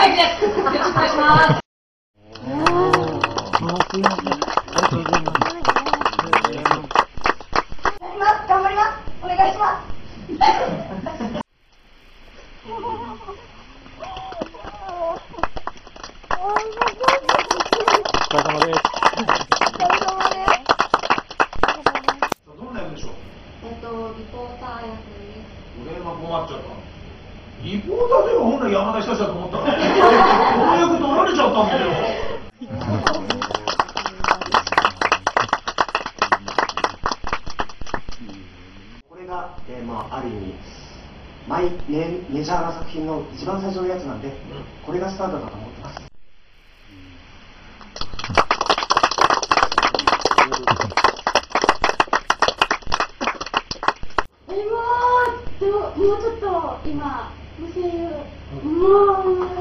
大です。よろしくお願いします。頑張ります。お願いします。お疲れ様です。どんな役でしょう？えっと、リポーター役です。俺が困っちゃったリポーターといえば本来山田久志だと思ったのこの役取られちゃったんだよこれが、えーまあ、ある意味マイメメジャーな作品の一番最初のやつなんで、これがスタートだと思ってます。え、もう、でも、もうちょっと、今、無声優、もう、